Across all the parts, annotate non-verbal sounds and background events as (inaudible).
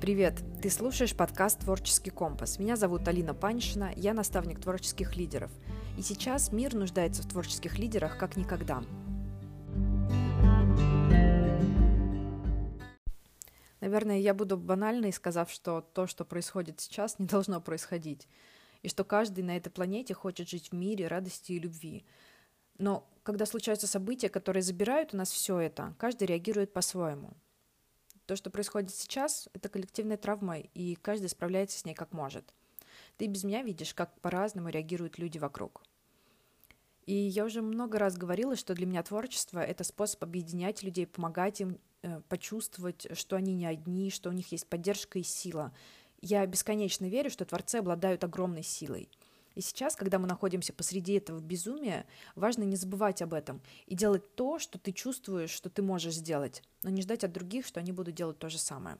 Привет! Ты слушаешь подкаст «Творческий компас». Меня зовут Алина Паншина, я наставник творческих лидеров. И сейчас мир нуждается в творческих лидерах как никогда. Наверное, я буду банальной, сказав, что то, что происходит сейчас, не должно происходить. И что каждый на этой планете хочет жить в мире, радости и любви. Но когда случаются события, которые забирают у нас все это, каждый реагирует по-своему – то, что происходит сейчас, это коллективная травма, и каждый справляется с ней как может. Ты без меня видишь, как по-разному реагируют люди вокруг. И я уже много раз говорила, что для меня творчество — это способ объединять людей, помогать им э, почувствовать, что они не одни, что у них есть поддержка и сила. Я бесконечно верю, что творцы обладают огромной силой — и сейчас, когда мы находимся посреди этого безумия, важно не забывать об этом и делать то, что ты чувствуешь, что ты можешь сделать, но не ждать от других, что они будут делать то же самое.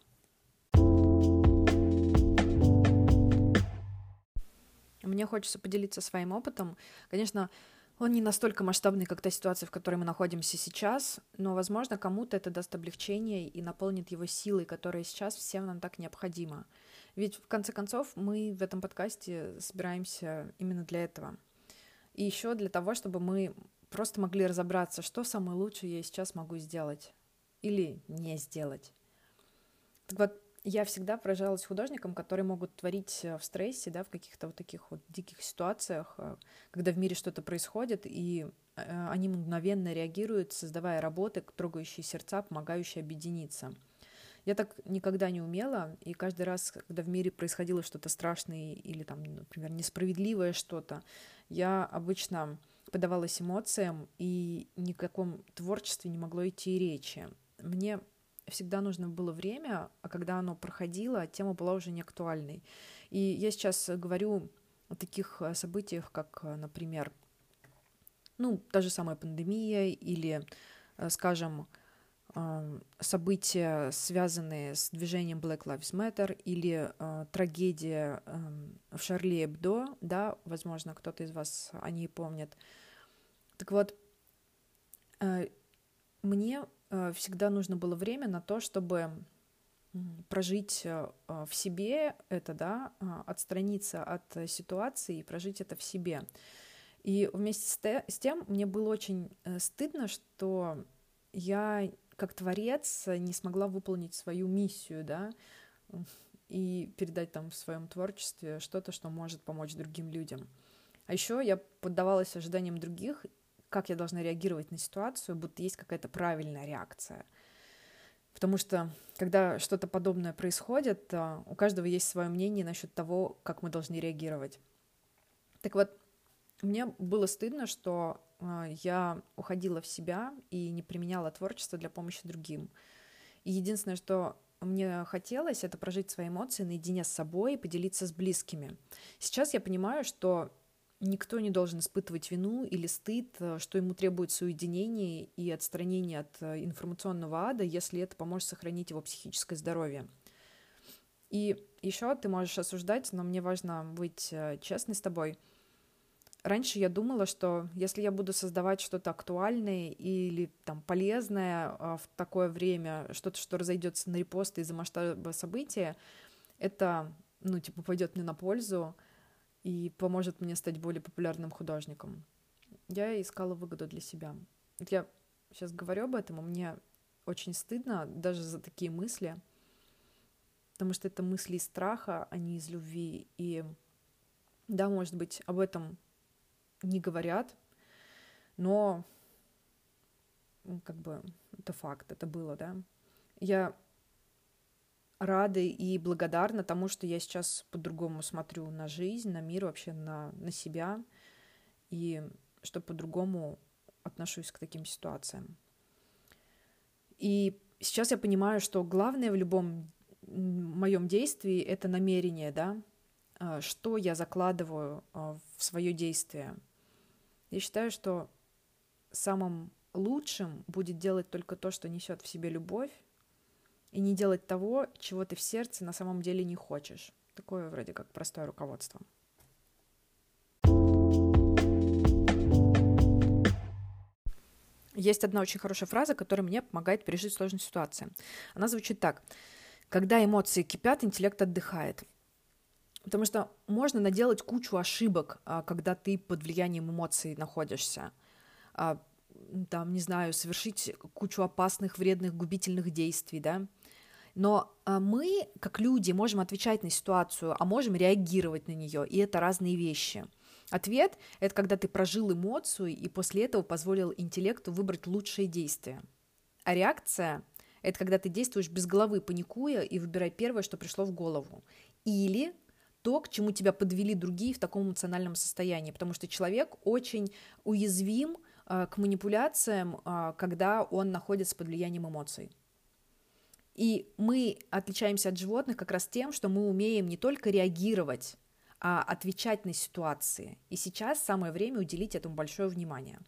Мне хочется поделиться своим опытом. Конечно, он не настолько масштабный, как та ситуация, в которой мы находимся сейчас, но, возможно, кому-то это даст облегчение и наполнит его силой, которая сейчас всем нам так необходима. Ведь, в конце концов, мы в этом подкасте собираемся именно для этого. И еще для того, чтобы мы просто могли разобраться, что самое лучшее я сейчас могу сделать или не сделать. Так вот, я всегда поражалась художникам, которые могут творить в стрессе, да, в каких-то вот таких вот диких ситуациях, э, когда в мире что-то происходит, и э, они мгновенно реагируют, создавая работы, трогающие сердца, помогающие объединиться — я так никогда не умела, и каждый раз, когда в мире происходило что-то страшное или там, например, несправедливое что-то, я обычно подавалась эмоциям, и ни о каком творчестве не могло идти речи. Мне всегда нужно было время, а когда оно проходило, тема была уже не актуальной. И я сейчас говорю о таких э, событиях, как, э, например, ну, та же самая пандемия или, э, скажем, события, связанные с движением Black Lives Matter или э, трагедия э, в Шарли Эбдо, да, возможно, кто-то из вас о ней помнит. Так вот, э, мне э, всегда нужно было время на то, чтобы прожить э, в себе это, да, отстраниться от ситуации и прожить это в себе. И вместе с, те, с тем мне было очень э, стыдно, что я как творец не смогла выполнить свою миссию, да, и передать там в своем творчестве что-то, что может помочь другим людям. А еще я поддавалась ожиданиям других, как я должна реагировать на ситуацию, будто есть какая-то правильная реакция. Потому что, когда что-то подобное происходит, а, у каждого есть свое мнение насчет того, как мы должны реагировать. Так вот, мне было стыдно, что а, я уходила в себя и не применяла творчество для помощи другим. И единственное, что мне хотелось, это прожить свои эмоции наедине с собой и поделиться с близкими. Сейчас я понимаю, что никто не должен испытывать вину или стыд, что ему требуется уединение и отстранение от э, информационного ада, если это поможет сохранить его психическое здоровье. И еще ты можешь осуждать, но мне важно быть э, честной с тобой – Раньше я думала, что если я буду создавать что-то актуальное или там полезное а, в такое время, что-то, что разойдется на репосты из-за масштаба события, это, ну, типа, пойдет мне на пользу и поможет мне стать более популярным художником. Я искала выгоду для себя. Я сейчас говорю об этом, и мне очень стыдно даже за такие мысли, потому что это мысли из страха, а не из любви. И да, может быть, об этом не говорят, но как бы это факт, это было, да. Я рада и благодарна тому, что я сейчас по-другому смотрю на жизнь, на мир, вообще на, на себя, и что по-другому отношусь к таким ситуациям. И сейчас я понимаю, что главное в любом моем действии это намерение, да, а, что я закладываю а, в свое действие – я считаю, что самым лучшим будет делать только то, что несет в себе любовь, и не делать того, чего ты в сердце на самом деле не хочешь. Такое вроде как простое руководство. Есть одна очень хорошая фраза, которая мне помогает пережить сложные ситуации. Она звучит так. Когда эмоции кипят, интеллект отдыхает. Потому что можно наделать кучу ошибок, а, когда ты под влиянием эмоций находишься. А, там, не знаю, совершить кучу опасных, вредных, губительных действий, да. Но а, мы, как люди, можем отвечать на ситуацию, а можем реагировать на нее, и это разные вещи. Ответ — это когда ты прожил эмоцию и после этого позволил интеллекту выбрать лучшие действия. А реакция — это когда ты действуешь без головы, паникуя, и выбирай первое, что пришло в голову. Или то, к чему тебя подвели другие в таком эмоциональном состоянии, потому что человек очень уязвим э, к манипуляциям, э, когда он находится под влиянием эмоций. И мы отличаемся от животных как раз тем, что мы умеем не только реагировать, а отвечать на ситуации. И сейчас самое время уделить этому большое внимание.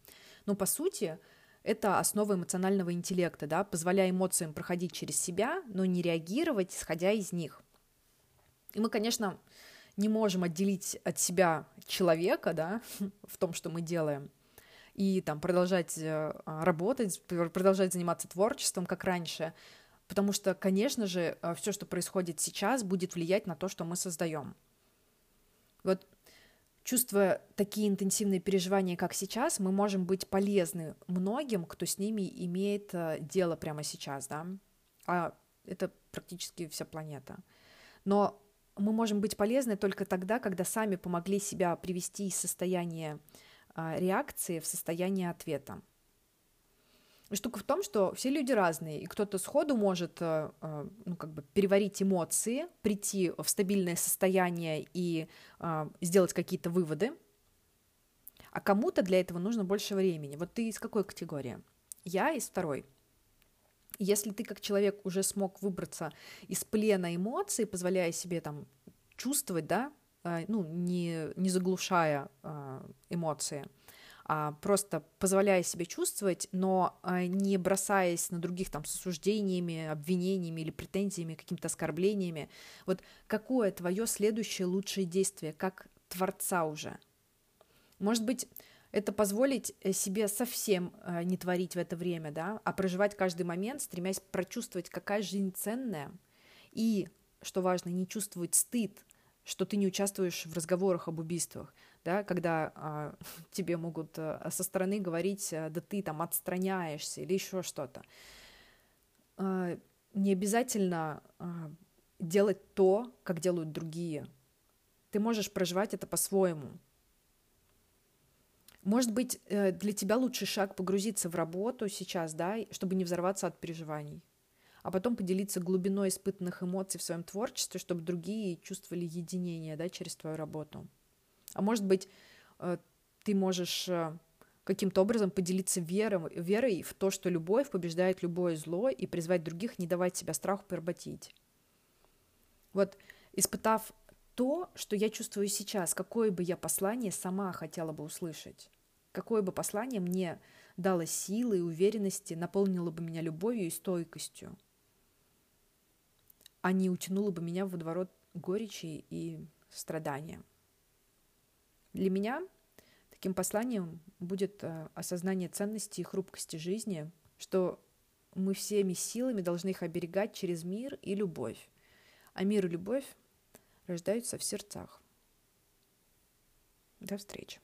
Но по сути, это основа эмоционального интеллекта, да, позволяя эмоциям проходить через себя, но не реагировать, исходя из них. И мы, конечно, не можем отделить от себя человека, да, (laughs) в том, что мы делаем, и там продолжать э, работать, продолжать заниматься творчеством, как раньше, потому что, конечно же, э, все, что происходит сейчас, будет влиять на то, что мы создаем. Вот чувствуя такие интенсивные переживания, как сейчас, мы можем быть полезны многим, кто с ними имеет э, дело прямо сейчас, да, а это практически вся планета. Но мы можем быть полезны только тогда, когда сами помогли себя привести из состояния а, реакции в состояние ответа. Штука в том, что все люди разные, и кто-то сходу может э, э, ну, как бы переварить эмоции, прийти в стабильное состояние и э, сделать какие-то выводы, а кому-то для этого нужно больше времени. Вот ты из какой категории? Я из второй. Если ты как человек уже смог выбраться из плена эмоций, позволяя себе там чувствовать, да, ну, не, не заглушая эмоции, а, просто позволяя себе чувствовать, но а, не бросаясь на других там с осуждениями, обвинениями или претензиями, какими-то оскорблениями. Вот какое твое следующее лучшее действие, как творца уже? Может быть, это позволить э, себе совсем э, не творить в это время, да, а проживать каждый момент, стремясь прочувствовать, какая жизнь ценная, и, что важно, не чувствовать стыд, что ты не участвуешь в разговорах об убийствах, да, когда а, (laughs) тебе могут а, со стороны говорить, а, да ты там отстраняешься или еще что-то. А, не обязательно а, делать то, как делают другие. Ты можешь проживать это по-своему. Может быть, э, для тебя лучший шаг погрузиться в работу сейчас, да, чтобы не взорваться от переживаний, а потом поделиться глубиной испытанных эмоций в своем творчестве, чтобы другие чувствовали единение, да, через твою работу. А может быть, э, ты можешь э, каким-то образом поделиться верой, верой в то, что любовь побеждает любое зло, и призвать других не давать себя страху поработить. Вот, испытав то, что я чувствую сейчас, какое бы я послание сама хотела бы услышать, какое бы послание мне дало силы и уверенности, наполнило бы меня любовью и стойкостью, а не утянуло бы меня в водоворот горечи и страдания. Для меня таким посланием будет э, осознание ценности и хрупкости жизни, что мы всеми силами должны их оберегать через мир и любовь. А мир и любовь рождаются в сердцах. До встречи.